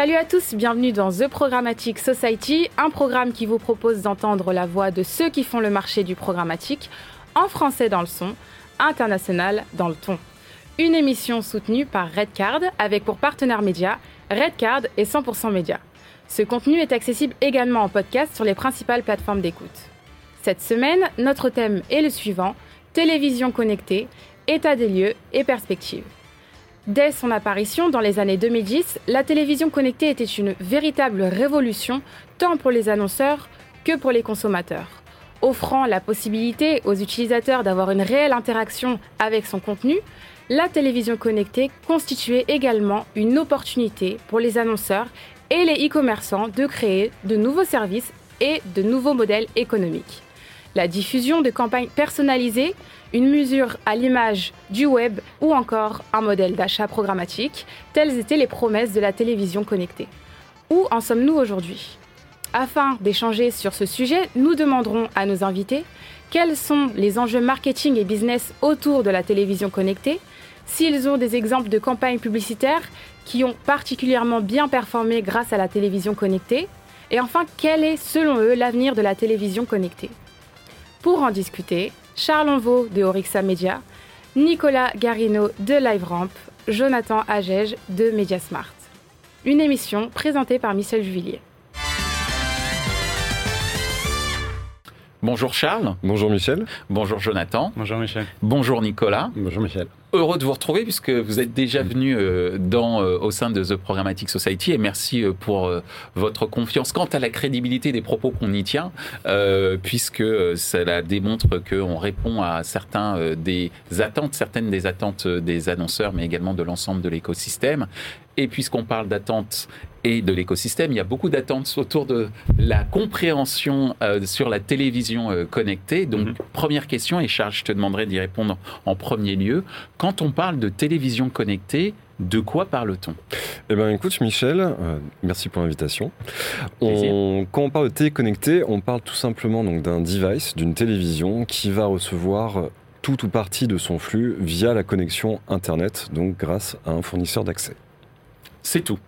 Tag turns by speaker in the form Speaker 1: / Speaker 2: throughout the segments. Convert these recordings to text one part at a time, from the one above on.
Speaker 1: Salut à tous, bienvenue dans The Programmatic Society, un programme qui vous propose d'entendre la voix de ceux qui font le marché du programmatique, en français dans le son, international dans le ton. Une émission soutenue par Redcard avec pour partenaire média Redcard et 100% Média. Ce contenu est accessible également en podcast sur les principales plateformes d'écoute. Cette semaine, notre thème est le suivant télévision connectée, état des lieux et perspectives. Dès son apparition dans les années 2010, la télévision connectée était une véritable révolution tant pour les annonceurs que pour les consommateurs. Offrant la possibilité aux utilisateurs d'avoir une réelle interaction avec son contenu, la télévision connectée constituait également une opportunité pour les annonceurs et les e-commerçants de créer de nouveaux services et de nouveaux modèles économiques. La diffusion de campagnes personnalisées une mesure à l'image du web ou encore un modèle d'achat programmatique, telles étaient les promesses de la télévision connectée. Où en sommes-nous aujourd'hui? Afin d'échanger sur ce sujet, nous demanderons à nos invités quels sont les enjeux marketing et business autour de la télévision connectée, s'ils ont des exemples de campagnes publicitaires qui ont particulièrement bien performé grâce à la télévision connectée, et enfin quel est selon eux l'avenir de la télévision connectée? Pour en discuter, Charles Envaux de Orixa Media, Nicolas Garino de LiveRamp, Jonathan Agege de Mediasmart. Une émission présentée par Michel Juvillier.
Speaker 2: Bonjour Charles.
Speaker 3: Bonjour Michel.
Speaker 2: Bonjour Jonathan.
Speaker 4: Bonjour Michel.
Speaker 2: Bonjour Nicolas.
Speaker 3: Bonjour Michel
Speaker 2: heureux de vous retrouver puisque vous êtes déjà venu euh, dans, euh, au sein de The Programmatic Society et merci euh, pour votre confiance quant à la crédibilité des propos qu'on y tient puisque cela démontre qu'on répond à certains des attentes, certaines des attentes des annonceurs mais également de l'ensemble de l'écosystème. Et puisqu'on parle d'attentes et de l'écosystème, il y a beaucoup d'attentes autour de la compréhension sur la télévision connectée. Donc, mm-hmm. première question, et Charles, je te demanderai d'y répondre en premier lieu. Quand on parle de télévision connectée, de quoi parle-t-on?
Speaker 3: Eh bien, écoute, Michel, euh, merci pour l'invitation. quand on parle de télé connectée, on parle tout simplement donc d'un device, d'une télévision qui va recevoir tout ou partie de son flux via la connexion Internet, donc grâce à un fournisseur d'accès.
Speaker 2: C'est tout.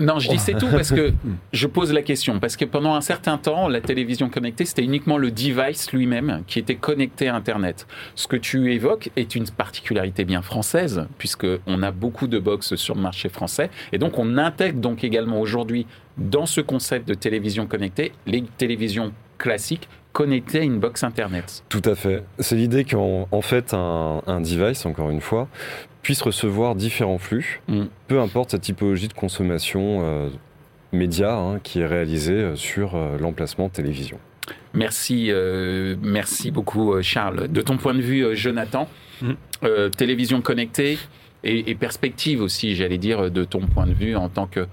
Speaker 2: Non, je dis c'est tout parce que je pose la question. Parce que pendant un certain temps, la télévision connectée, c'était uniquement le device lui-même qui était connecté à Internet. Ce que tu évoques est une particularité bien française, puisqu'on a beaucoup de box sur le marché français. Et donc, on intègre donc également aujourd'hui dans ce concept de télévision connectée les télévisions classiques connectées à une box Internet.
Speaker 3: Tout à fait. C'est l'idée qu'en fait, un, un device, encore une fois, puisse recevoir différents flux, mm. peu importe sa typologie de consommation euh, média hein, qui est réalisée euh, sur euh, l'emplacement télévision.
Speaker 2: Merci, merci beaucoup Charles. De ton point de vue, Jonathan, mm. télévision connectée et, et, perspective aussi, j'allais dire, de ton point de vue en tant que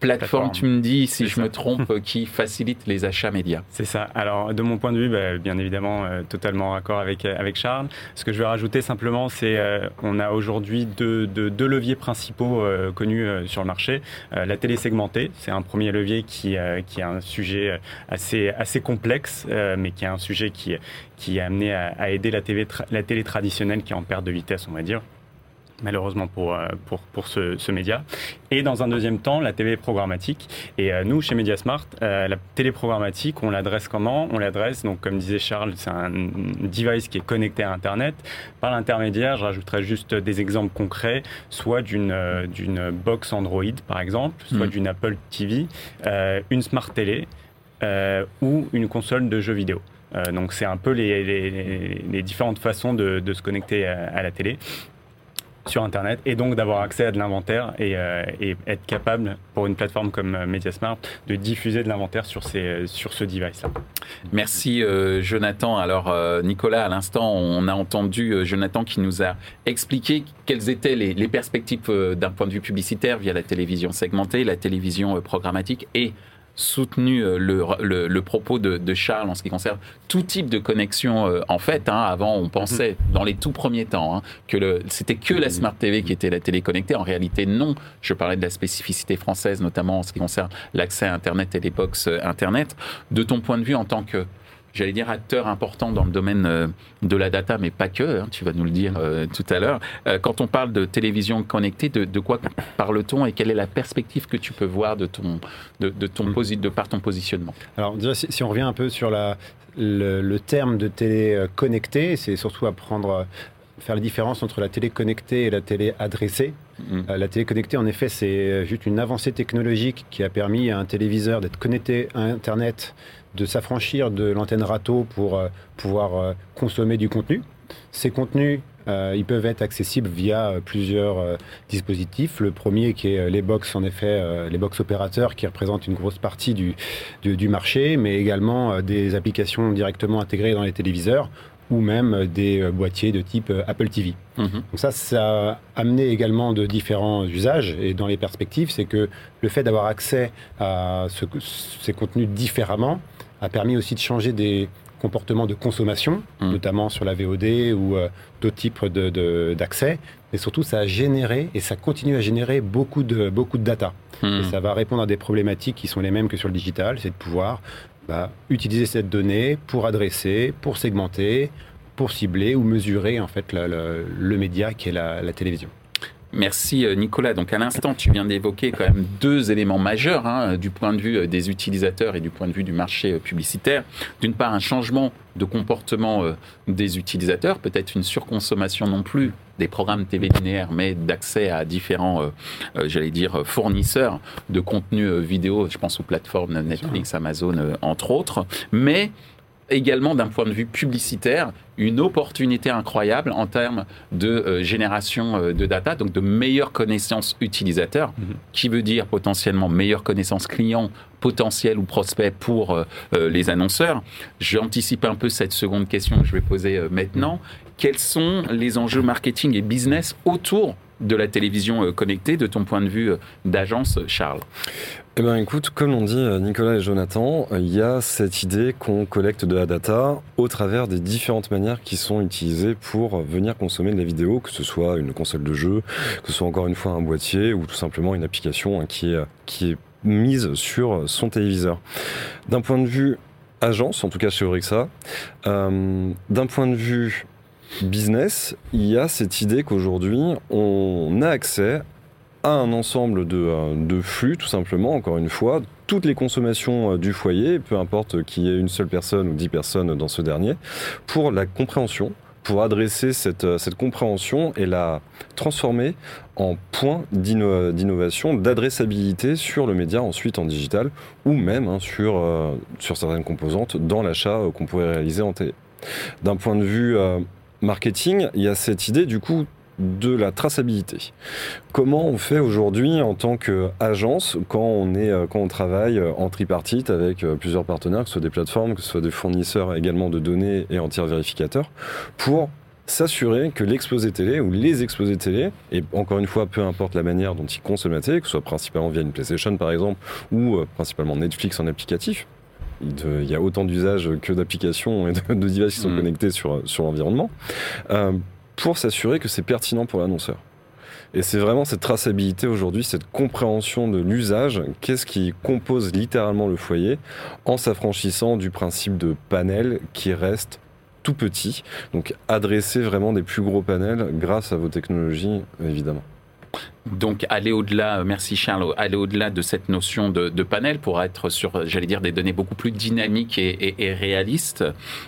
Speaker 2: plateforme, tu me dis, si je me trompe, qui facilite les achats médias.
Speaker 4: C'est ça. Alors, de mon point de vue, bah, bien évidemment, euh, totalement raccord avec, euh, avec Charles. Ce que je vais rajouter simplement, c'est euh, on a aujourd'hui deux, deux, leviers principaux connus sur le marché. la télé segmentée, c'est un premier levier qui, qui est un sujet assez, assez complexe, mais qui est un sujet qui, qui est amené à, à aider la, TV la télé traditionnelle qui est en perte de vitesse, on va dire malheureusement pour, euh, pour, pour ce, ce, média. Et dans un deuxième temps, la télé programmatique. Et euh, nous, chez Mediasmart, euh, la télé programmatique, on l'adresse comment? On l'adresse, donc comme disait Charles, c'est un device qui est connecté à Internet. Par l'intermédiaire, je rajouterai juste des exemples concrets, soit d'une d'une box Android, par exemple, soit mmh. d'une Apple TV, une Smart Télé ou une console de jeux vidéo. donc c'est un peu les, les, les, différentes façons de, de se connecter à, à la télé sur Internet et donc d'avoir accès à de l'inventaire et, euh, être capable pour une plateforme comme euh, Mediasmart de diffuser de l'inventaire sur, sur ce device-là.
Speaker 2: Merci euh, Jonathan. Alors Nicolas, à l'instant, on a entendu Jonathan qui nous a expliqué quelles étaient les, les perspectives d'un point de vue publicitaire via la télévision segmentée, la télévision programmatique et soutenu euh, le, le, propos de, de, Charles en ce qui concerne tout type de connexion. Euh, en fait, hein, avant, on pensait, mhm. dans les tout premiers temps, hein, que c'était que la Smart TV qui était la télé connectée. En réalité, non. Je parlais de la spécificité française, notamment en ce qui concerne l'accès à Internet et les box euh, Internet. De ton point de vue, en tant que j'allais dire, acteur important dans le domaine de la data, mais pas que, hein, tu vas nous le dire tout à l'heure. quand on parle de télévision connectée, de, de quoi parle-t-on et quelle est la perspective que tu peux voir de, ton, de, de ton de par ton positionnement?
Speaker 5: Alors, déjà, si, on revient un peu sur la, le, terme de télé connectée, c'est surtout à prendre faire la différence entre la télé connectée et la télé adressée. Euh, la télé connectée, en effet, c'est juste une avancée technologique qui a permis à un téléviseur d'être connecté à Internet, de s'affranchir de l'antenne râteau pour euh, pouvoir euh, consommer du contenu. Ces contenus, ils peuvent être accessibles via plusieurs dispositifs. Le premier qui est les box, en effet, les box opérateurs qui représentent une grosse partie du, du marché, mais également des applications directement intégrées dans les téléviseurs ou même des euh, boîtiers de type euh, Apple TV. Mhm. Donc ça, ça a amené également de différents usages et dans les perspectives, c'est que le fait d'avoir accès à ces contenus différemment a permis aussi de changer des comportements de consommation, mhm. notamment sur la VOD ou euh, d'autres types d'accès. De, mais surtout, ça a généré et ça continue à générer beaucoup de, beaucoup de data. Mhm. Et ça va répondre à des problématiques qui sont les mêmes que sur le digital, c'est de pouvoir bah, utiliser cette donnée pour adresser, pour segmenter, pour cibler ou mesurer en fait le, média qui est la, télévision.
Speaker 2: Merci euh, Nicolas. Donc à l'instant, tu viens d'évoquer quand même deux éléments majeurs hein, du point de vue euh, des utilisateurs et du point de vue du marché euh, publicitaire. D'une part, un changement de comportement des utilisateurs, peut-être une surconsommation non plus des programmes TV linéaires, mais d'accès à différents, j'allais dire, fournisseurs de contenu vidéo. Je pense aux plateformes Netflix, Amazon, entre autres. Mais également d'un point de vue publicitaire une opportunité incroyable en termes de euh, génération euh, de data, donc de meilleure connaissance utilisateur, mhm. qui veut dire potentiellement meilleure connaissance client potentiel ou prospect pour euh, les annonceurs. J'anticipe un peu cette seconde question que je vais poser maintenant. Quels sont les enjeux marketing et business autour de la télévision connectée, de ton point de vue d'agence, Charles
Speaker 3: eh bien écoute, comme l'ont dit euh, Nicolas et Jonathan, il y a cette idée qu'on collecte de la data au travers des différentes manières qui sont utilisées pour venir consommer de la vidéo, que ce soit une console de jeu, que ce soit encore une fois un boîtier ou tout simplement une application hein, qui, est, mise sur son téléviseur. D'un point de vue agence, en tout cas chez Orixa, euh, d'un point de vue business, il y a cette idée qu'aujourd'hui, on a accès un ensemble euh, de, flux, tout simplement, encore une fois, toutes les consommations euh, du foyer, peu importe qu'il y ait une seule personne ou dix personnes dans ce dernier, pour la compréhension, pour adresser cette, euh, cette compréhension et la transformer en point d'innovation, d'adressabilité sur le média, ensuite en digital, ou même hein, sur, sur certaines composantes dans l'achat qu'on pourrait réaliser en télé. D'un point de vue marketing, il y a cette idée du coup de la traçabilité. Comment on fait aujourd'hui en tant qu'agence quand on est euh, travaille euh, en tripartite avec euh, plusieurs partenaires, que ce soit des plateformes, que ce soit des fournisseurs également de données et en tiers vérificateurs, pour s'assurer que l'exposé télé ou les exposés télé, et encore une fois, peu importe la manière dont ils consomment la télé, que ce soit principalement via une PlayStation par exemple, ou principalement Netflix en applicatif, il y a autant d'usages que d'applications et de, devices qui sont mmh. connectés sur, sur l'environnement pour s'assurer que c'est pertinent pour l'annonceur. Et c'est vraiment cette traçabilité aujourd'hui, cette compréhension de l'usage, qu'est-ce qui compose littéralement le foyer, en s'affranchissant du principe de panel qui reste tout petit. Donc adresser vraiment des plus gros panels grâce à vos technologies, évidemment.
Speaker 2: Donc aller au-delà, merci Charles, aller au-delà de cette notion de, panel pour être sur, j'allais dire, des données beaucoup plus dynamiques et, réalistes,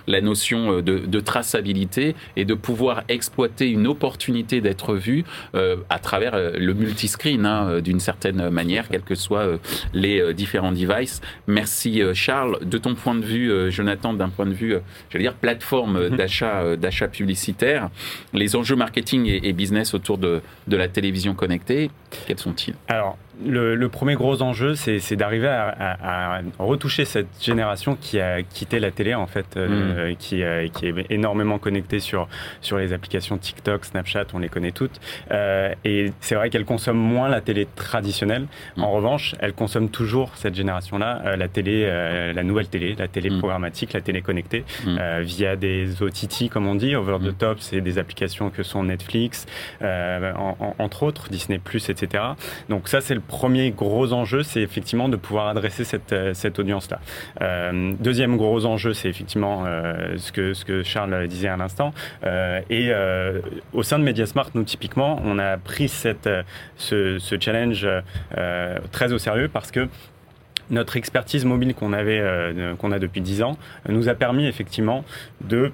Speaker 2: la notion euh, de, traçabilité et de pouvoir exploiter une opportunité d'être vu euh, à travers euh, le multiscreen hein, d'une certaine manière, quels que soient les différents devices. Merci Charles. De ton point de vue, Jonathan, d'un point de vue, j'allais dire, plateforme mhm. d'achat, d'achat publicitaire, les enjeux marketing et, business autour de, de la télévision connectée, quels sont-ils?
Speaker 4: Alors, le, premier gros enjeu, c'est d'arriver à, retoucher cette génération qui a quitté la télé, en fait, euh, mm. qui, qui, est énormément connectée sur, sur les applications TikTok, Snapchat, on les connaît toutes. Euh, et c'est vrai qu'elle consomme moins la télé traditionnelle. Mm. En revanche, elle consomme toujours, cette génération-là, euh, la télé, la nouvelle télé, la télé mm. programmatique, la télé connectée, via des OTT, comme on dit, over the top, c'est des applications que sont Netflix, entre autres, Disney+, plus, etc. Donc ça, c'est le premier gros enjeu, c'est effectivement de pouvoir adresser cette, cette audience-là. deuxième gros enjeu, c'est effectivement ce, que, ce que Charles disait à l'instant. et au sein de Mediasmart, nous, typiquement, on a pris cette, ce, challenge très au sérieux parce que notre expertise mobile qu'on avait, euh, qu'on a depuis 10 ans, nous a permis effectivement de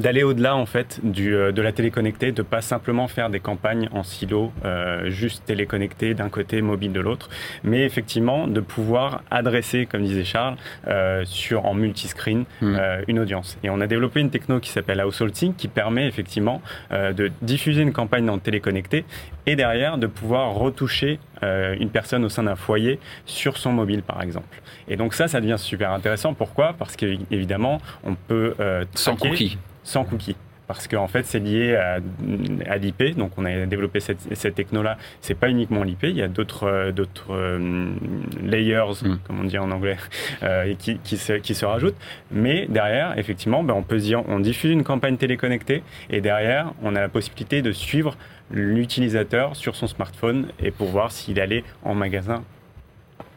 Speaker 4: d'aller au-delà en fait du, euh, de la téléconnectée, de pas simplement faire des campagnes en silo, euh, juste téléconnectées d'un côté, mobile de l'autre, mais effectivement de pouvoir adresser, comme disait Charles, euh, sur en multiscreen mmh. euh, une audience. Et on a développé une techno qui s'appelle Sync qui permet effectivement euh, de diffuser une campagne en téléconnecté et derrière de pouvoir retoucher euh, une personne au sein d'un foyer sur son mobile par exemple. Et donc ça, ça devient super intéressant. Pourquoi? Parce qu'évidemment, on peut
Speaker 2: sans cookies
Speaker 4: sans cookies parce qu'en fait c'est lié à, à l'IP. Donc on a développé cette, cette techno-là. C'est pas uniquement l'IP, il y a d'autres euh, d'autres euh, layers, mm. comme on dit en anglais, euh, qui, qui, se, qui se rajoutent. Mais derrière, effectivement, ben, on peut dire, on diffuse une campagne téléconnectée et derrière, on a la possibilité de suivre l'utilisateur sur son smartphone et pour voir s'il allait en magasin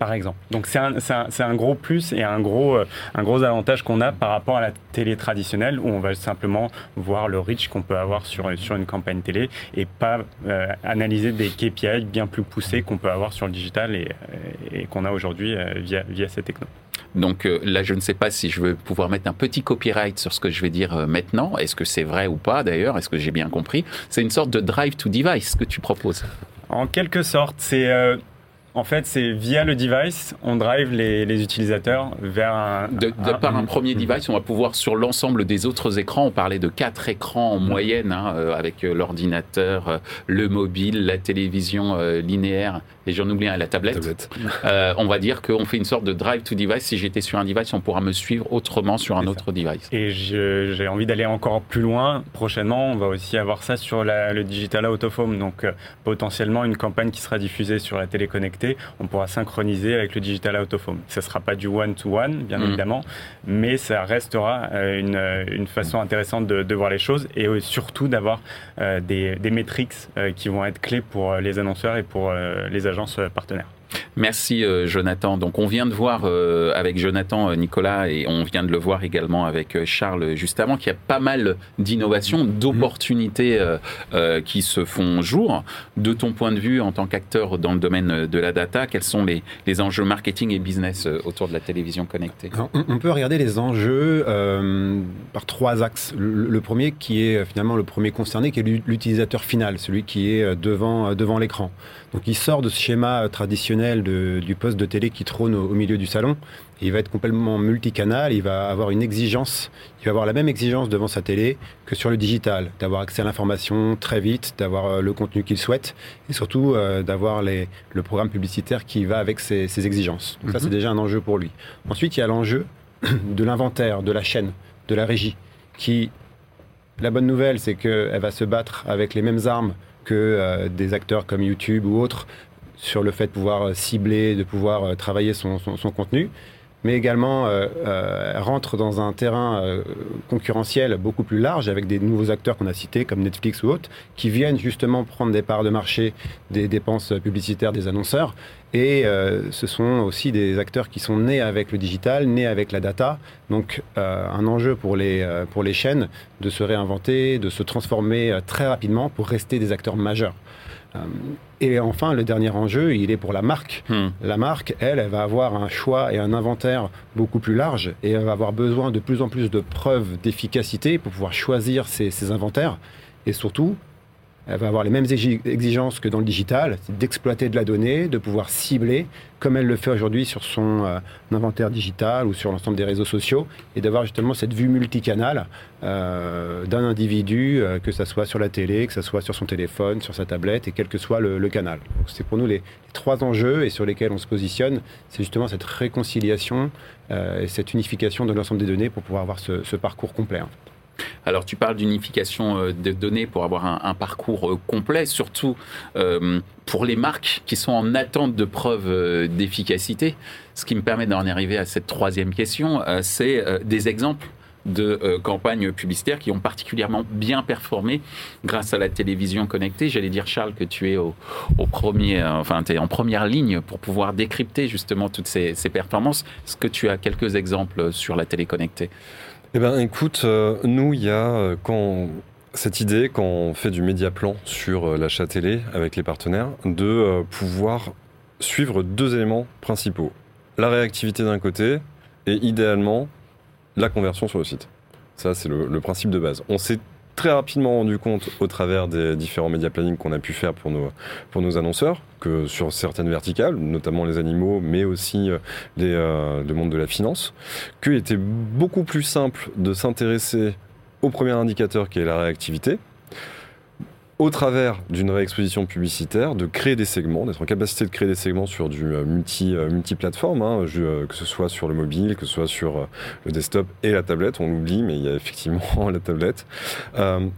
Speaker 4: par exemple. Donc c'est un, un, un, gros plus et un gros, euh, un gros avantage qu'on a par rapport à la télé traditionnelle où on va simplement voir le reach qu'on peut avoir sur, sur une campagne télé et pas euh, analyser des KPI bien plus poussés qu'on peut avoir sur le digital et, et qu'on a aujourd'hui euh, via, via cette techno.
Speaker 2: Donc là, je ne sais pas si je veux pouvoir mettre un petit copyright sur ce que je vais dire maintenant. Est-ce que c'est vrai ou pas d'ailleurs? Est-ce que j'ai bien compris? C'est une sorte de drive to device que tu proposes.
Speaker 4: En quelque sorte, c'est en fait, c'est via le device, on drive les, utilisateurs vers un.
Speaker 2: De, par un, premier device, on va pouvoir sur l'ensemble des autres écrans, on parlait de quatre écrans en moyenne, hein, euh, avec euh, l'ordinateur, euh, le mobile, la télévision linéaire, et j'en oublie un, la tablette. on va dire qu'on fait une sorte de drive to device. Si j'étais sur un device, on pourra me suivre autrement sur un autre device.
Speaker 4: Et j'ai envie d'aller encore plus loin. Prochainement, on va aussi avoir ça sur le digital out of home. Donc, potentiellement, une campagne qui sera diffusée sur la télé connectée on pourra synchroniser avec le digital out of home. Ça ne sera pas du one-to-one, bien mm. évidemment, mais ça restera euh, une, une façon intéressante de, de, voir les choses et surtout d'avoir euh, des, des métriques euh, qui vont être clés pour les annonceurs et pour les agences partenaires.
Speaker 2: Merci euh, Jonathan. Donc on vient de voir euh, avec Jonathan euh, Nicolas et on vient de le voir également avec Charles juste avant qu'il y a pas mal d'innovations, d'opportunités qui se font jour. De ton point de vue en tant qu'acteur dans le domaine de la data, quels sont les, les enjeux marketing et business autour de la télévision connectée?
Speaker 5: On, peut regarder les enjeux par trois axes. Le, premier qui est finalement le premier concerné, qui est l'utilisateur final, celui qui est devant, devant l'écran. Donc il sort de ce schéma traditionnel du poste de télé qui trône au, milieu du salon. il va être complètement multicanal, il va avoir une exigence, il va avoir la même exigence devant sa télé que sur le digital, d'avoir accès à l'information très vite, d'avoir euh, le contenu qu'il souhaite et surtout euh, d'avoir le programme publicitaire qui va avec ses, exigences. Donc ça c'est mhm. déjà un enjeu pour lui. Ensuite il y a l'enjeu de l'inventaire, de la chaîne, de la régie, qui la bonne nouvelle, c'est qu'elle va se battre avec les mêmes armes que euh, des acteurs comme YouTube ou autres sur le fait de pouvoir euh, cibler, de pouvoir euh, travailler son, contenu, mais également rentre dans un terrain concurrentiel beaucoup plus large avec des nouveaux acteurs qu'on a cités comme Netflix ou autres, qui viennent justement prendre des parts de marché des dépenses publicitaires des annonceurs. Et ce sont aussi des acteurs qui sont nés avec le digital, nés avec la data. Donc un enjeu pour les, pour les chaînes de se réinventer, de se transformer très rapidement pour rester des acteurs majeurs. Euh, et enfin, le dernier enjeu, il est pour la marque. Hmm. La marque, elle, elle va avoir un choix et un inventaire beaucoup plus large et elle va avoir besoin de plus en plus de preuves d'efficacité pour pouvoir choisir ses, ses inventaires. Et surtout, elle va avoir les mêmes exigences que dans le digital, d'exploiter de la donnée, de pouvoir cibler, comme elle le fait aujourd'hui sur son euh, inventaire digital ou sur l'ensemble des réseaux sociaux, et d'avoir justement cette vue multicanale euh, d'un individu, euh, que ce soit sur la télé, que ce soit sur son téléphone, sur sa tablette, et quel que soit le, canal. C'est pour nous les, trois enjeux et sur lesquels on se positionne, c'est justement cette réconciliation et cette unification de l'ensemble des données pour pouvoir avoir ce, ce parcours complet.
Speaker 2: Alors tu parles d'unification euh, de données pour avoir un, parcours euh, complet, surtout euh, pour les marques qui sont en attente de preuves d'efficacité. Ce qui me permet d'en arriver à cette troisième question, c'est des exemples de campagnes publicitaires qui ont particulièrement bien performé grâce à la télévision connectée. J'allais dire, Charles, que tu es au, premier, enfin, es en première ligne pour pouvoir décrypter justement toutes ces, performances. Est-ce que tu as quelques exemples sur la télé connectée?
Speaker 3: Eh bien, écoute, euh, nous, il y a quand cette idée, quand on fait du média plan sur l'achat télé avec les partenaires, de pouvoir suivre deux éléments principaux. La réactivité d'un côté et idéalement la conversion sur le site. Ça, c'est le, principe de base. Très rapidement rendu compte au travers des différents média planning qu'on a pu faire pour nos, annonceurs, que sur certaines verticales, notamment les animaux, mais aussi euh, euh, le monde de la finance, qu'il était beaucoup plus simple de s'intéresser au premier indicateur qui est la réactivité, au travers d'une réexposition publicitaire, de créer des segments, d'être en capacité de créer des segments sur du euh, multi, euh, multi-plateforme, hein, euh, que ce soit sur le mobile, que ce soit sur le desktop et la tablette. On l'oublie, mais il y a effectivement la tablette.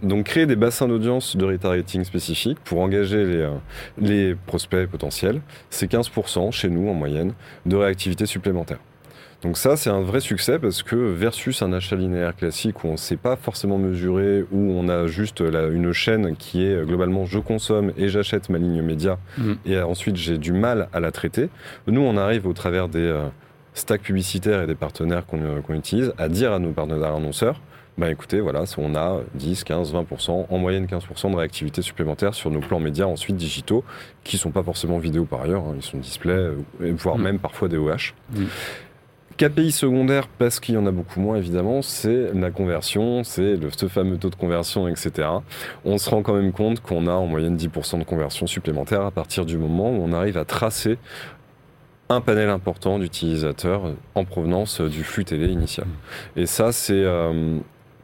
Speaker 3: donc créer des bassins d'audience de retargeting spécifiques pour engager les, les prospects potentiels, c'est 15% chez nous en moyenne de réactivité supplémentaire. Donc ça, c'est un vrai succès parce que versus un achat linéaire classique où on ne sait pas forcément mesurer, où on a juste une chaîne qui est globalement je consomme et j'achète ma ligne média mm. et ensuite j'ai du mal à la traiter, nous on arrive au travers des euh, stacks publicitaires et des partenaires qu'on utilise à dire à nos partenaires annonceurs, bah écoutez, voilà, on a 10, 15, 20%, en moyenne 15% de réactivité supplémentaire sur nos plans médias ensuite digitaux, qui ne sont pas forcément vidéo par ailleurs, hein, ils sont display, voire mm. même parfois des OH. KPI secondaire, parce qu'il y en a beaucoup moins évidemment, c'est la conversion, c'est ce fameux taux de conversion, etc. On se rend quand même compte qu'on a en moyenne 10% de conversion supplémentaire à partir du moment où on arrive à tracer un panel important d'utilisateurs en provenance du flux télé initial. Et ça, c'est euh,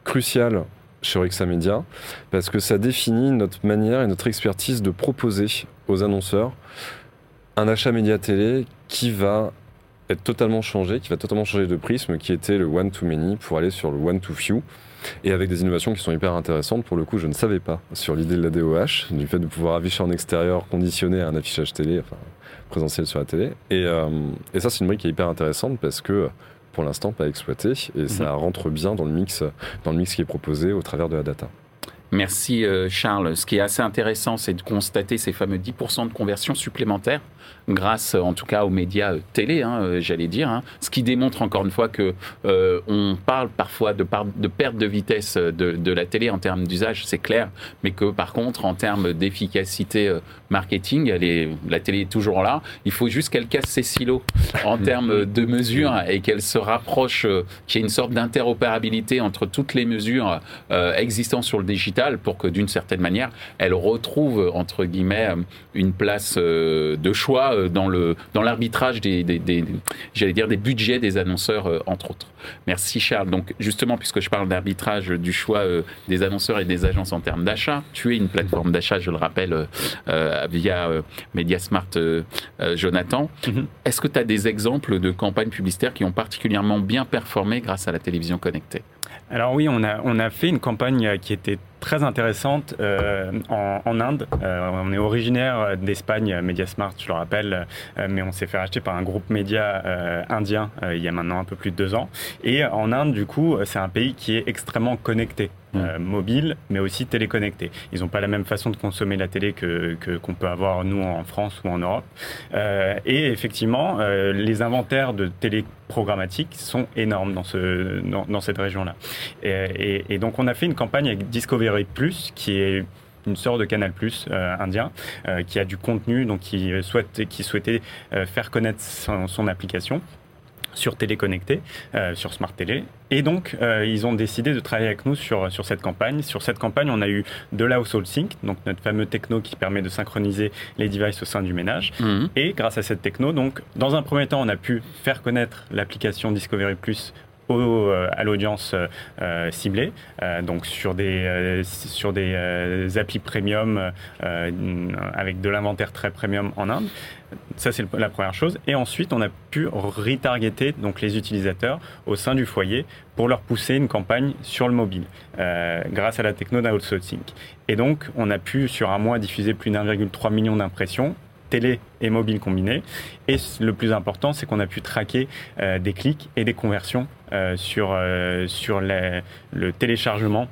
Speaker 3: crucial chez Orexa Media parce que ça définit notre manière et notre expertise de proposer aux annonceurs un achat média télé qui va totalement changé, qui va totalement changer de prisme, qui était le one to many pour aller sur le one to few. Et avec des innovations qui sont hyper intéressantes. Pour le coup, je ne savais pas sur l'idée de la DOH, du fait de pouvoir afficher en extérieur conditionné à un affichage télé, enfin présentiel sur la télé. Et, euh, et ça, c'est une brique qui est hyper intéressante parce que pour l'instant pas exploitée et ça mhm. rentre bien dans le mix, dans le mix qui est proposé au travers de la data.
Speaker 2: Merci euh, Charles. Ce qui est assez intéressant, c'est de constater ces fameux 10% de conversion supplémentaire grâce en tout cas aux médias euh, télé, hein, euh, j'allais dire, hein. ce qui démontre encore une fois que euh, on parle parfois de, de perte de vitesse de, la télé en termes d'usage, c'est clair, mais que par contre en termes d'efficacité marketing, elle est, la télé est toujours là. Il faut juste qu'elle casse ses silos en termes de mesures et qu'elle se rapproche, qu'il y ait une sorte d'interopérabilité entre toutes les mesures existantes sur le digital pour que d'une certaine manière, elle retrouve entre guillemets une place de choix euh, dans le dans l'arbitrage des, j'allais dire des budgets des annonceurs euh, entre autres. Merci Charles. Donc justement puisque je parle d'arbitrage du choix euh, des annonceurs et des agences en termes d'achat, tu es une plateforme d'achat, je le rappelle, via Mediasmart Jonathan. Mhm. Est-ce que tu as des exemples de campagnes publicitaires qui ont particulièrement bien performé grâce à la télévision connectée?
Speaker 4: Alors oui, on a on a fait une campagne qui était très intéressante euh, en, Inde. Euh, on est originaire d'Espagne, Mediasmart, je le rappelle, euh, mais on s'est fait racheter par un groupe média indien il y a maintenant un peu plus de deux ans. Et en Inde, du coup, c'est un pays qui est extrêmement connecté. Mobile, mais aussi téléconnecté. Ils n'ont pas la même façon de consommer la télé que qu'on peut avoir nous en France ou en Europe. et effectivement, les inventaires de télé programmatique sont énormes dans, ce, dans, cette région-là. Et, et, donc on a fait une campagne avec Discovery Plus, qui est une sorte de Canal Plus euh, indien euh, qui a du contenu, donc qui, souhaite, qui souhaitait euh, faire connaître son, application sur télé connectée, sur Smart Télé. Et donc, ils ont décidé de travailler avec nous sur, sur cette campagne. Sur cette campagne, on a eu de la Household Sync, donc notre fameux techno qui permet de synchroniser les devices au sein du ménage. Mhm. Et grâce à cette techno, donc, dans un premier temps, on a pu faire connaître l'application Discovery Plus euh, à l'audience euh, euh, ciblée, donc sur des, sur des applis premium avec de l'inventaire très premium en Inde. Ça, c'est la première chose. Et ensuite, on a pu retargeter donc, les utilisateurs au sein du foyer pour leur pousser une campagne sur le mobile grâce à la techno d'outsourcing. Et donc, on a pu, sur un mois, diffuser plus d'1,3 million d'impressions télé et mobile combinés. Et le plus important, c'est qu'on a pu traquer des clics et des conversions sur, sur le téléchargement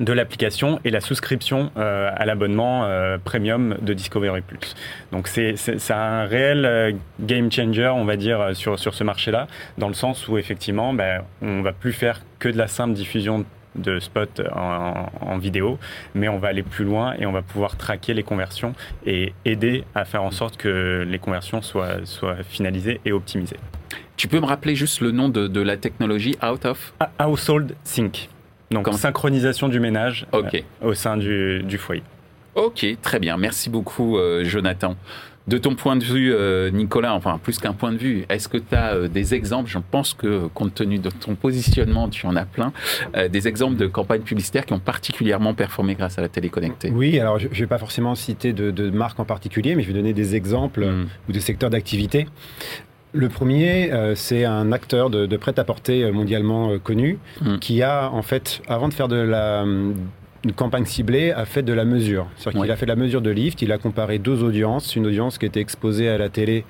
Speaker 4: de l'application et la souscription euh, à l'abonnement euh, premium de Discovery Plus. Donc c'est un réel euh, game changer, on va dire, sur, sur ce marché-là, dans le sens où effectivement, ben, on va plus faire que de la simple diffusion de spots en, vidéo, mais on va aller plus loin et on va pouvoir traquer les conversions et aider à faire en sorte que les conversions soient, soient finalisées et optimisées.
Speaker 2: Tu peux me rappeler juste le nom de, de la technologie Out of?
Speaker 4: Household Sync. Donc en synchronisation du ménage euh, au sein du, foyer.
Speaker 2: Ok, très bien. Merci beaucoup, euh, Jonathan. De ton point de vue, euh, Nicolas, enfin plus qu'un point de vue, est-ce que tu as des exemples, je pense que compte tenu de ton positionnement, tu en as plein, des exemples de campagnes publicitaires qui ont particulièrement performé grâce à la télé connectée
Speaker 5: Oui, alors je ne vais pas forcément citer de, marques en particulier, mais je vais donner des exemples hmm. ou des secteurs d'activité. Le premier, euh, c'est un acteur de, prêt-à-porter euh, mondialement euh, connu mm. qui a, en fait, avant de faire de la une campagne ciblée, a fait de la mesure. C'est-à-dire qu'il a fait de la mesure de lift, il a comparé deux audiences, une audience qui était exposée à la télé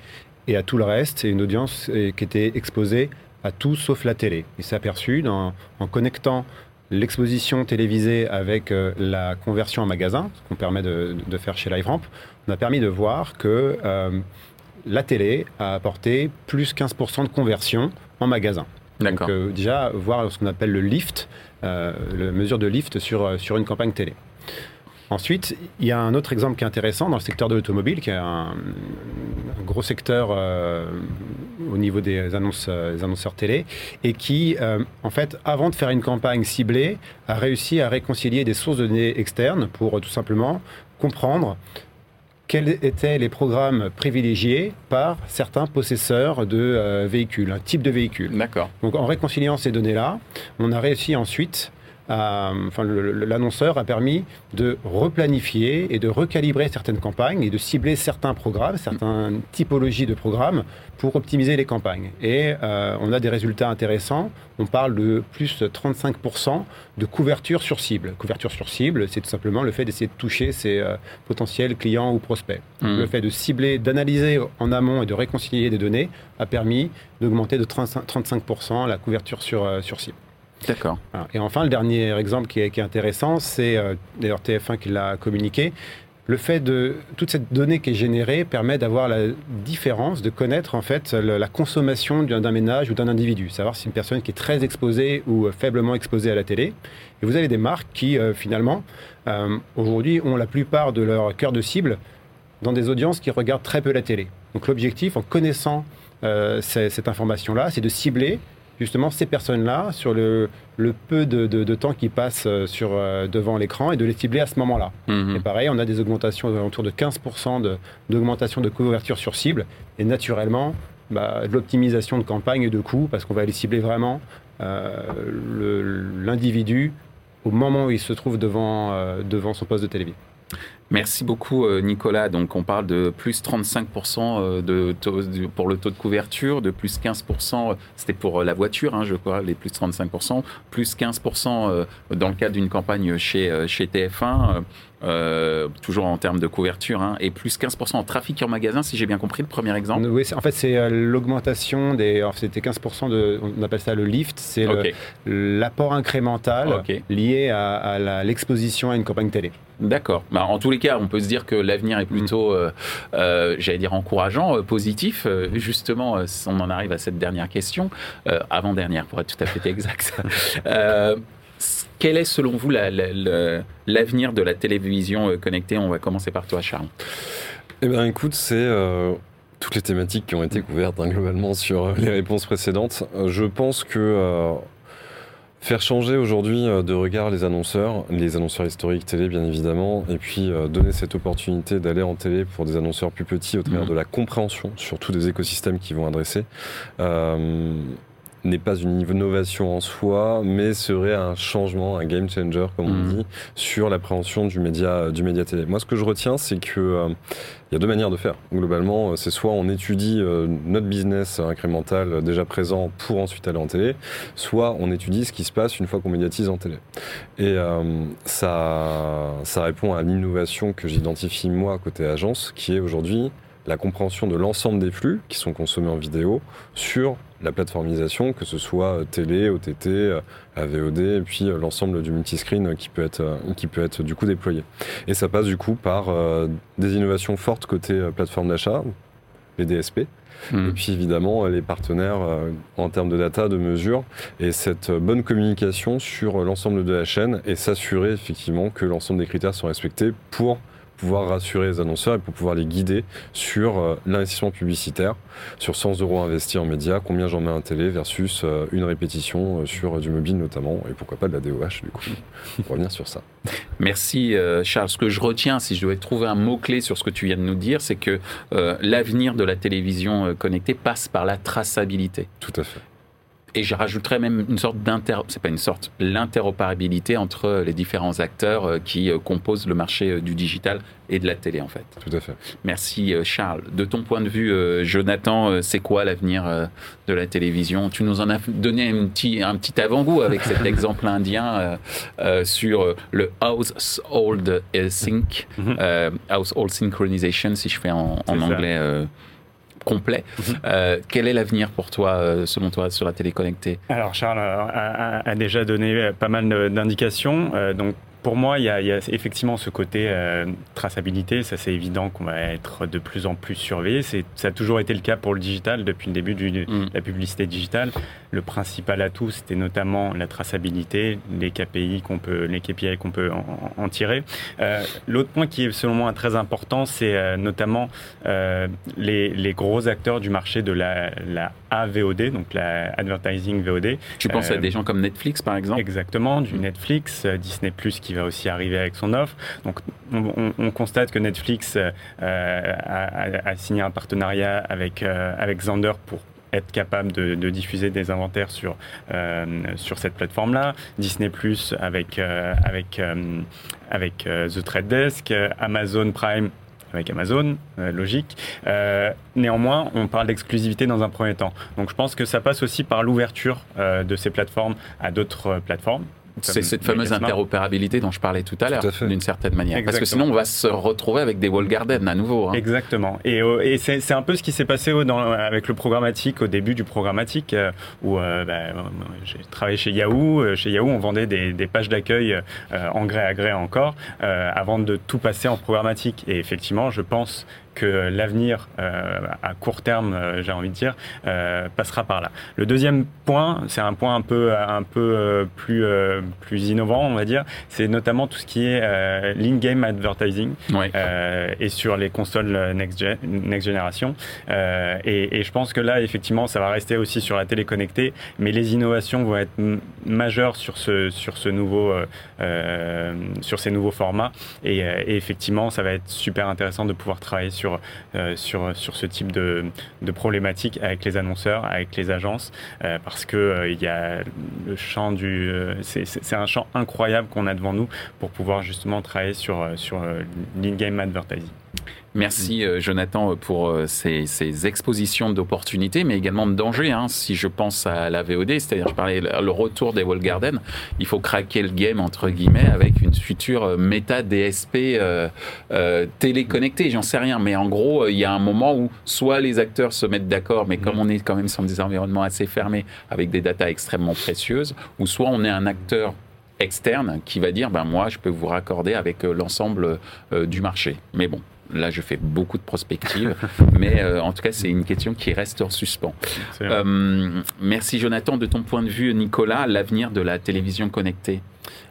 Speaker 5: et à tout le reste, et une audience qui était exposée à tout sauf la télé. Il s'est aperçu, en connectant l'exposition télévisée avec la conversion en magasin, ce qu'on permet de, faire chez LiveRamp, on a permis de voir que la télé a apporté plus 15% de conversion en magasin. Donc euh, déjà, voir ce qu'on appelle le lift, euh, la mesure de lift sur, euh, sur une campagne télé. Ensuite, il y a un autre exemple qui est intéressant dans le secteur de l'automobile, qui est un, gros secteur au niveau des, annonces, des, annonceurs télé, et qui, en fait, avant de faire une campagne ciblée, a réussi à réconcilier des sources de données externes pour tout simplement comprendre quels étaient les programmes privilégiés par certains possesseurs de euh, véhicules, un type de véhicule.
Speaker 2: D'accord.
Speaker 5: Donc en réconciliant ces données-là, on a réussi ensuite enfin, l'annonceur a permis de replanifier et de recalibrer certaines campagnes et de cibler certains programmes, certaines typologies de programmes pour optimiser les campagnes. Et euh, on a des résultats intéressants. On parle de plus de 35% de couverture sur cible. Couverture sur cible, c'est tout simplement le fait d'essayer de toucher ses euh, potentiels clients ou prospects. Mmh. Le fait de cibler, d'analyser en amont et de réconcilier des données a permis d'augmenter de 35% la couverture sur, euh, sur cible.
Speaker 2: D'accord.
Speaker 5: Et enfin, le dernier exemple qui est, intéressant, c'est euh, d'ailleurs TF1 qui l'a communiqué. Le fait de toute cette donnée qui est générée permet d'avoir la différence, de connaître en fait la consommation d'un ménage ou d'un individu, savoir si une personne qui est très exposée ou euh, faiblement exposée à la télé. Et vous avez des marques qui euh, finalement aujourd'hui ont la plupart de leur cœur de cible dans des audiences qui regardent très peu la télé. Donc l'objectif, en connaissant cette information-là, c'est de cibler justement ces personnes-là sur le, peu de, temps qu'ils passent euh, sur, euh, devant l'écran et de les cibler à ce moment-là. Mhm. Et pareil, on a des augmentations autour de 15% d'augmentation de, couverture sur cible et naturellement bah, de l'optimisation de campagne et de coûts parce qu'on va aller cibler vraiment euh, l'individu au moment où il se trouve devant, devant son poste de télévision.
Speaker 2: Merci beaucoup euh, Nicolas. Donc on parle de plus 35% euh, de, pour le taux de couverture, de plus 15%, c'était pour euh, la voiture, hein, je crois, les plus 35%, plus 15% dans le cadre d'une campagne chez, chez TF1. Euh, toujours en termes de couverture, hein, et plus 15% en trafic en magasin, si j'ai bien compris le premier exemple.
Speaker 5: Oui, en fait, c'est euh, l'augmentation des. Alors, c'était 15% de. On appelle ça le lift, c'est l'apport incrémental lié à, l'exposition à une campagne télé.
Speaker 2: D'accord. Bah, en tous les cas, on peut se dire que l'avenir est plutôt, mm. euh, j'allais dire, encourageant, positif. justement, on en arrive à cette dernière question, avant-dernière pour être tout à fait exact. quel est selon vous l'avenir de la télévision euh, connectée? On va commencer par toi, Charles.
Speaker 3: Eh bien, écoute, c'est euh, toutes les thématiques qui ont été couvertes hein, globalement sur euh, les réponses précédentes. je pense que faire changer aujourd'hui de regard les annonceurs, les annonceurs historiques télé bien évidemment, et puis donner cette opportunité d'aller en télé pour des annonceurs plus petits au travers mmh. de la compréhension, surtout des écosystèmes qui vont adresser n'est pas une innovation en soi, mais serait un changement, un game changer, comme on mhm. dit, sur l'appréhension du média, du média télé. Moi, ce que je retiens, c'est que euh, il y a deux manières de faire. Globalement, c'est soit on étudie euh, notre business incrémental déjà présent pour ensuite aller en télé, soit on étudie ce qui se passe une fois qu'on médiatise en télé. Et euh, ça, ça répond à l'innovation que j'identifie moi côté agence, qui est aujourd'hui la compréhension de l'ensemble des flux qui sont consommés en vidéo sur la plateformisation, que ce soit euh, télé, OTT, euh, AVOD, et puis euh, l'ensemble du multiscreen qui peut être, qui peut être du coup déployé. Et ça passe du coup par des innovations fortes côté plateforme d'achat, les DSP, hmm. et puis évidemment les partenaires en termes de data, de mesures, et cette bonne communication sur l'ensemble de la chaîne, et s'assurer effectivement que l'ensemble des critères sont respectés pour pouvoir rassurer les annonceurs et pour pouvoir les guider sur euh, l'investissement publicitaire, sur 100 euros investis en médias, combien j'en mets un télé versus euh, une répétition euh, sur du mobile notamment, et pourquoi pas de la DOH du coup. pour revenir sur ça.
Speaker 2: Merci Charles. Ce que je retiens, si je devais trouver un mot-clé sur ce que tu viens de nous dire, c'est que l'avenir de la télévision connectée passe par la traçabilité.
Speaker 3: Tout à fait
Speaker 2: et je rajouterais même une sorte d'inter, c'est pas une sorte, l'interopérabilité entre les différents acteurs euh, qui euh, composent le marché euh, du digital et de la télé en fait.
Speaker 3: Tout à fait.
Speaker 2: Merci Charles. De ton point de vue, Jonathan, c'est quoi l'avenir de la télévision? Tu nous en as donné un petit, un petit avant-goût avec cet exemple indien sur le household sync, mm-hmm. household synchronization si je fais en, en anglais complet. Mhm. Euh, quel est l'avenir pour toi, euh, selon toi, sur la télé connectée?
Speaker 4: Alors, Charles a, déjà donné pas mal d'indications. Euh, donc, pour moi, il y, a, effectivement ce côté traçabilité. Ça, c'est évident qu'on va être de plus en plus surveillé. Ça a toujours été le cas pour le digital depuis le début de mm. la publicité digitale. Le principal atout, c'était notamment la traçabilité, les KPI qu'on peut, les KPI qu'on peut en, tirer. Euh, l'autre point qui est selon moi très important, c'est euh, notamment euh, les, gros acteurs du marché de la, la AVOD, donc la Advertising VOD.
Speaker 2: Tu penses à des gens comme Netflix, par exemple?
Speaker 4: Exactement, du Netflix, Disney Plus va aussi arriver avec son offre. Donc, on, constate que Netflix a, signé un partenariat avec, avec Zander pour être capable de, diffuser des inventaires sur, euh, cette plateforme-là. Disney Plus avec, euh, avec, euh, avec The Trade Desk, Amazon Prime avec Amazon, logique. néanmoins, on parle d'exclusivité dans un premier temps. Donc je pense que ça passe aussi par l'ouverture de ces plateformes à d'autres plateformes.
Speaker 2: C'est cette fameuse interopérabilité dont je parlais tout à l'heure, d'une certaine manière. Parce que sinon, on va se retrouver avec des wall gardens à nouveau.
Speaker 4: Hein. Exactement. Et, euh, et c'est un peu ce qui s'est passé dans, avec le programmatique, au début du programmatique, euh, où euh, bah, j'ai travaillé chez Yahoo. Chez Yahoo, on vendait des, des pages d'accueil en gré à gré encore, avant de tout passer en programmatique. Et effectivement, je pense que l'avenir euh, à court terme, euh, j'ai envie de dire, euh, passera par là. Le deuxième point, c'est un point un peu, un peu plus, plus innovant, on va dire, c'est notamment tout ce qui est in-game advertising et sur les consoles next, next generation. Et, et, je pense que là, effectivement, ça va rester aussi sur la télé connectée, mais les innovations vont être majeures sur ce, sur ce nouveau, sur ces nouveaux formats. Et, et, effectivement, ça va être super intéressant de pouvoir travailler sur sur, euh, sur, sur ce type de, de problématiques avec les annonceurs, avec les agences, euh, parce que euh, il y a le champ du. c'est un champ incroyable qu'on a devant nous pour pouvoir justement travailler sur, sur l'in-game advertising.
Speaker 2: Merci euh, Jonathan pour euh, ces, expositions d'opportunités, mais également de dangers. Hein. Si je pense à la VOD, c'est-à-dire je parlais le retour des Wall Garden, il faut craquer le game entre guillemets avec une future euh, méta DSP euh, téléconnectée. J'en sais rien, mais en gros, il y a un moment où soit les acteurs se mettent d'accord, mais comme mm. on est quand même sur des environnements assez fermés avec des datas extrêmement précieuses, ou soit on est un acteur externe qui va dire ben moi je peux vous raccorder avec l'ensemble du marché. Mais bon, Là, je fais beaucoup de prospectives, mais euh, en tout cas, c'est une question qui reste en suspens. Euh, merci Jonathan. De ton point de vue, Nicolas, l'avenir de la télévision connectée?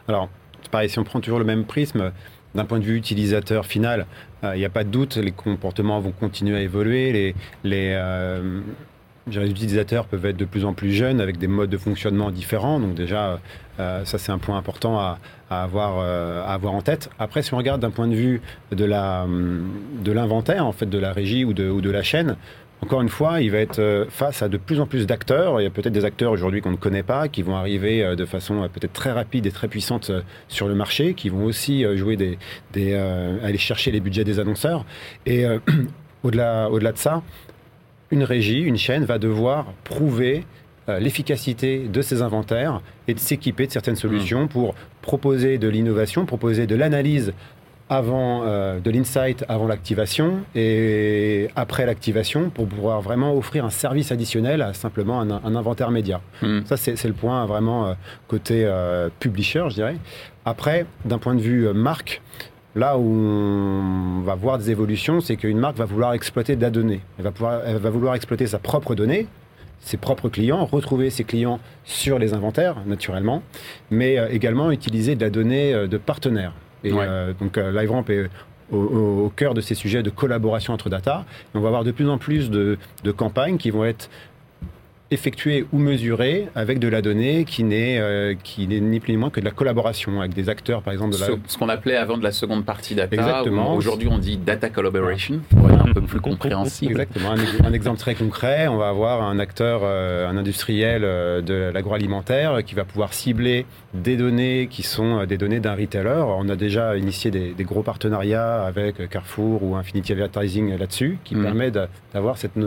Speaker 5: Alors, pareil, si on prend toujours le même prisme, d'un point de vue utilisateur final, euh, il n'y a pas de doute, les comportements vont continuer à évoluer, les, les, les utilisateurs peuvent être de plus en plus jeunes avec des modes de fonctionnement différents. Donc déjà, euh, ça c'est un point important à, avoir, euh, à avoir en tête. Après, si on regarde d'un point de vue de, la, de l'inventaire, en fait, de la régie ou de, de la chaîne, encore une fois, il va être euh, face à de plus en plus d'acteurs. Il y a peut-être des acteurs aujourd'hui qu'on ne connaît pas, qui vont arriver de façon peut-être très rapide et très puissante sur le marché, qui vont aussi jouer des, des aller chercher les budgets des annonceurs. Et au-delà, au-delà de ça, une régie, une chaîne va devoir prouver euh, l'efficacité de ses inventaires et de s'équiper de certaines solutions mmh. pour proposer de l'innovation, proposer de l'analyse avant de l'insight avant l'activation et après l'activation pour pouvoir vraiment offrir un service additionnel à simplement un, inventaire média. Hmm. Ça, c'est le point vraiment côté publisher, je dirais. Après, d'un point de vue marque, Là où on va voir des évolutions, c'est qu'une marque va vouloir exploiter de la donnée. Elle va, pouvoir, elle va vouloir exploiter sa propre donnée, ses propres clients, retrouver ses clients sur les inventaires, naturellement, mais euh, également utiliser de la donnée euh, de partenaires. Et euh, donc LiveRamp est au, cœur de ces sujets de collaboration entre data. on va avoir de plus en plus de, de campagnes qui vont être effectué ou mesuré avec de la donnée qui n'est euh, qui n'est ni plus ni moins que de la collaboration avec des acteurs, par exemple. De la...
Speaker 2: Ce, qu'on appelait avant de la seconde partie data. Exactement. Aujourd'hui, on dit data collaboration pour être un peu plus compréhensible.
Speaker 5: Exactement. Un, exemple très concret, on va avoir un acteur, euh, un industriel euh, de l'agroalimentaire qui va pouvoir cibler des données qui sont des données d'un retailer. On a déjà initié des, gros partenariats avec Carrefour ou Infinity Advertising là-dessus, qui mm. permet d'avoir cette,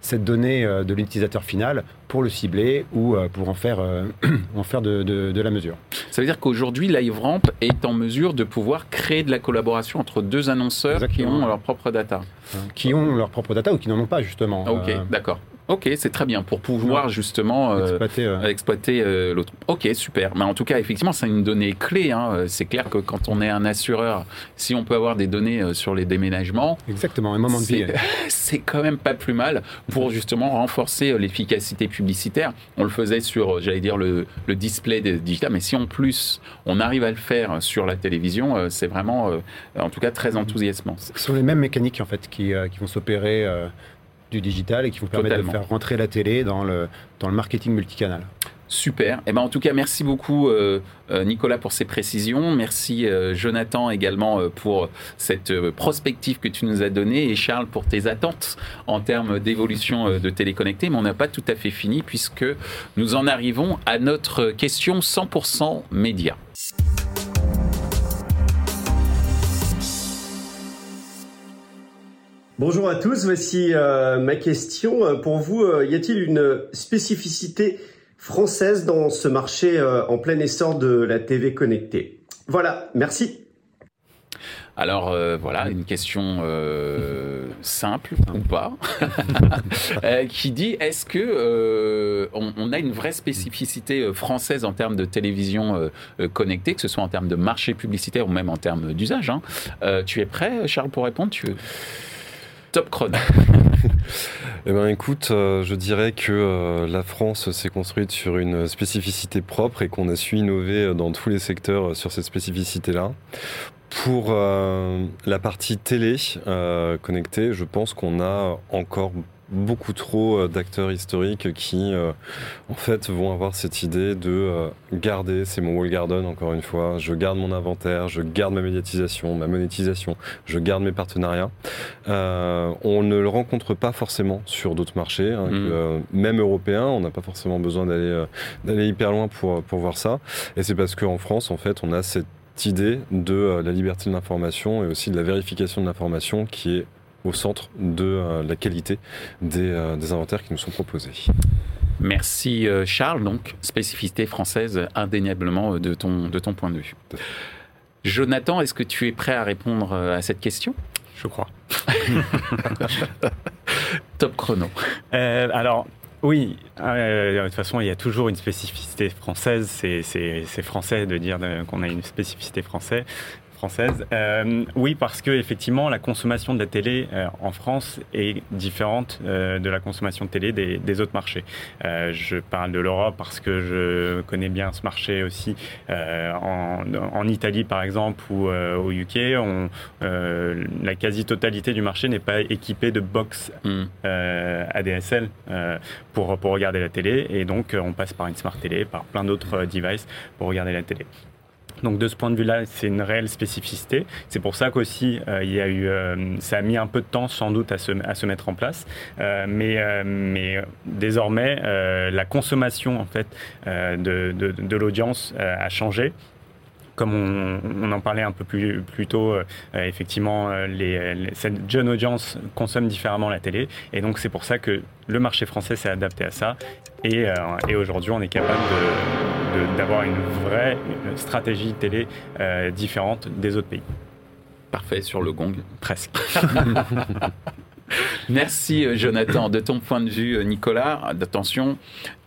Speaker 5: cette donnée de l'utilisateur final pour le cibler ou euh, pour en faire, euh, en faire de, de, la mesure.
Speaker 2: Ça veut dire qu'aujourd'hui, LiveRamp est en mesure de pouvoir créer de la collaboration entre deux annonceurs qui ont leur propre data.
Speaker 5: Qui ont leur propre data ou qui n'en ont pas, justement.
Speaker 2: Ok, euh, d'accord. Ok, c'est très bien pour pouvoir justement euh, exploiter, euh, l'autre. Ok, super. Mais en tout cas, effectivement, c'est une donnée clé. Hein. C'est clair que quand on est un assureur, si on peut avoir des données euh, sur les déménagements,
Speaker 5: exactement, un moment de vie,
Speaker 2: c'est quand même pas plus mal pour justement renforcer l'efficacité publicitaire. On le faisait sur, j'allais dire le, display digital, mais si en plus on arrive à le faire sur la télévision, c'est vraiment, en tout cas, très enthousiasmant.
Speaker 5: Ce sont les mêmes mécaniques en fait qui, qui vont s'opérer du digital et qui vous permettent de faire rentrer la télé dans le, dans le marketing multicanal.
Speaker 2: Super. Et eh ben, en tout cas, merci beaucoup euh, euh, Nicolas pour ces précisions. Merci euh, Jonathan également pour cette prospective que tu nous as donnée et Charles pour tes attentes en termes d'évolution de téléconnecté. Mais on n'a pas tout à fait fini puisque nous en arrivons à notre question 100% média.
Speaker 6: Bonjour à tous, voici euh, ma question. Euh, pour vous, euh, y a-t-il une spécificité française dans ce marché en plein essor de la TV connectée? Voilà, merci.
Speaker 2: Alors voilà, une question simple ou pas, qui dit est-ce que on, a une vraie spécificité française en termes de télévision connectée, que ce soit en termes de marché publicitaire ou même en termes d'usage hein? Tu es prêt, Charles, pour répondre? Top chrono.
Speaker 3: eh ben, écoute, euh, je dirais que euh, la France s'est construite sur une spécificité propre et qu'on a su innover euh, dans tous les secteurs sur cette spécificité-là. Pour la partie télé connectée, je pense qu'on a encore beaucoup trop euh, d'acteurs historiques qui, euh, en fait, vont avoir cette idée de euh, garder, c'est mon wall garden encore une fois, je garde mon inventaire, je garde ma médiatisation, ma monétisation, je garde mes partenariats. on ne le rencontre pas forcément sur d'autres marchés, hein, mm. même européens, on n'a pas forcément besoin d'aller d'aller hyper loin pour, pour voir ça. Et c'est parce qu'en France, en fait, on a cette idée de la liberté de l'information et aussi de la vérification de l'information qui est au centre de euh, la qualité euh, des, inventaires qui nous sont proposés.
Speaker 2: Merci euh, Charles. Donc, spécificité française indéniablement de ton, de ton point de vue. Jonathan, est-ce que tu es prêt à répondre à cette question?
Speaker 4: Je crois.
Speaker 2: Top chrono.
Speaker 4: alors, oui, de toute façon, il y a toujours une spécificité française. C'est français de dire qu'on a une spécificité française française. Euh, oui, parce que effectivement, la consommation de la télé euh, en France est différente euh, de la consommation de télé des, autres marchés. je parle de l'Europe parce que je connais bien ce marché aussi en, Italie, par exemple, ou au UK. On, la quasi-totalité du marché n'est pas équipée de box hmm. ADSL pour, pour regarder la télé, et donc on passe par une smart télé, par plein d'autres devices pour regarder la télé. Donc de ce point de vue-là, c'est une réelle spécificité. C'est pour ça qu'aussi euh, il y a eu, euh, ça a mis un peu de temps sans doute à se, à se mettre en place, euh, mais, mais désormais la consommation en fait de, de, l'audience a changé comme on, en parlait un peu plus, plus tôt, effectivement, les, cette jeune audience consomme différemment la télé. Et donc, c'est pour ça que le marché français s'est adapté à ça. Et, et aujourd'hui, on est capable d'avoir une vraie stratégie télé euh, différente des autres pays.
Speaker 2: Parfait sur le gong.
Speaker 4: Presque.
Speaker 2: Merci Jonathan. De ton point de vue, Nicolas, attention,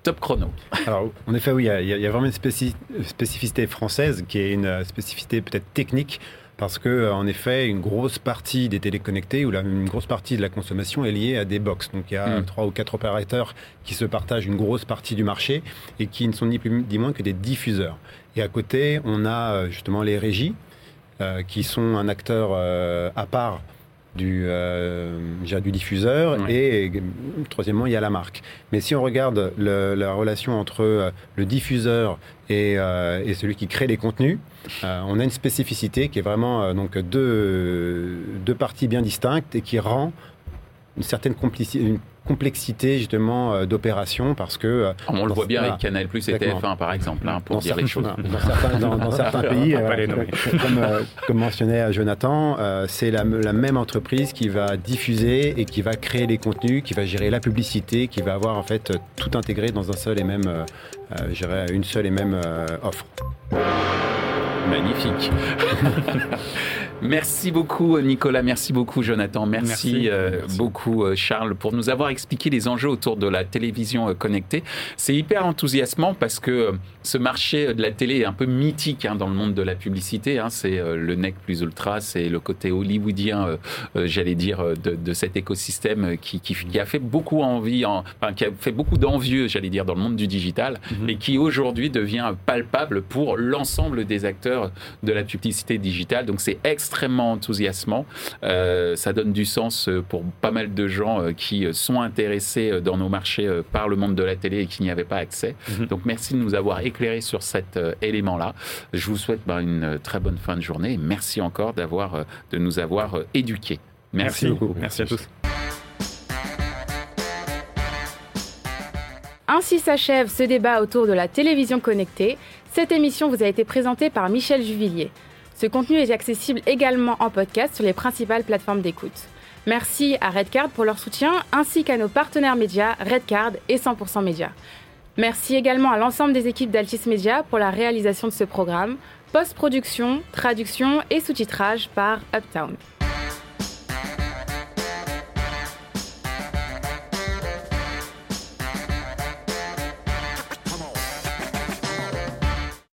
Speaker 2: top chrono.
Speaker 5: Alors, en effet, oui, il y, a vraiment une spécificité française qui est une spécificité peut-être technique parce que, euh, en effet, une grosse partie des téléconnectés ou une grosse partie de la consommation est liée à des box. Donc, il y a hmm. trois ou quatre opérateurs qui se partagent une grosse partie du marché et qui ne sont ni plus ni moins que des diffuseurs. Et à côté, on a euh, justement les régies euh, qui sont un acteur à part du, du diffuseur et, troisièmement il y a la marque. Mais si on regarde la relation entre le diffuseur et, et, celui qui crée les contenus, euh, on a une spécificité qui est vraiment euh, donc deux, deux parties bien distinctes et qui rend une certaine une complexité justement euh, d'opération parce que
Speaker 2: on le voit bien avec Canal Plus et TF1 par exemple hein, pour dire les choses.
Speaker 5: dans certains, pays comme, comme, mentionnait Jonathan c'est la, la, même entreprise qui va diffuser et qui va créer les contenus qui va gérer la publicité qui va avoir en fait tout intégré dans un seul et même une seule et même offre
Speaker 2: Magnifique. merci beaucoup Nicolas, merci beaucoup Jonathan, merci, euh, beaucoup euh, Charles pour nous avoir expliqué les enjeux autour de la télévision euh, connectée. C'est hyper enthousiasmant parce que ce marché de la télé est un peu mythique hein, dans le monde de la publicité. Hein. c'est le NEC plus ultra, c'est le côté hollywoodien, j'allais dire, de, cet écosystème qui, qui, a fait beaucoup envie, enfin, qui a fait beaucoup d'envieux, j'allais dire, dans le monde du digital, mm-hmm. et qui aujourd'hui devient palpable pour l'ensemble des acteurs de la publicité digitale. Donc c'est extrêmement enthousiasmant. Euh, ça donne du sens euh, pour pas mal de gens euh, qui sont intéressés dans nos marchés par le monde de la télé et qui n'y avaient pas accès. Mhm. Donc merci de nous avoir éclairé sur cet élément-là. Je vous souhaite ben, une très bonne fin de journée et merci encore d'avoir, de nous avoir éduqués.
Speaker 4: Merci, merci beaucoup. Merci à tous.
Speaker 1: Ainsi s'achève ce débat autour de la télévision connectée. Cette émission vous a été présentée par Michel Juvillier. Ce contenu est accessible également en podcast sur les principales plateformes d'écoute. Merci à Redcard pour leur soutien ainsi qu'à nos partenaires médias Redcard et 100% Média. Merci également à l'ensemble des équipes d'Altis Media pour la réalisation de ce programme, post-production, traduction et sous-titrage par Uptown.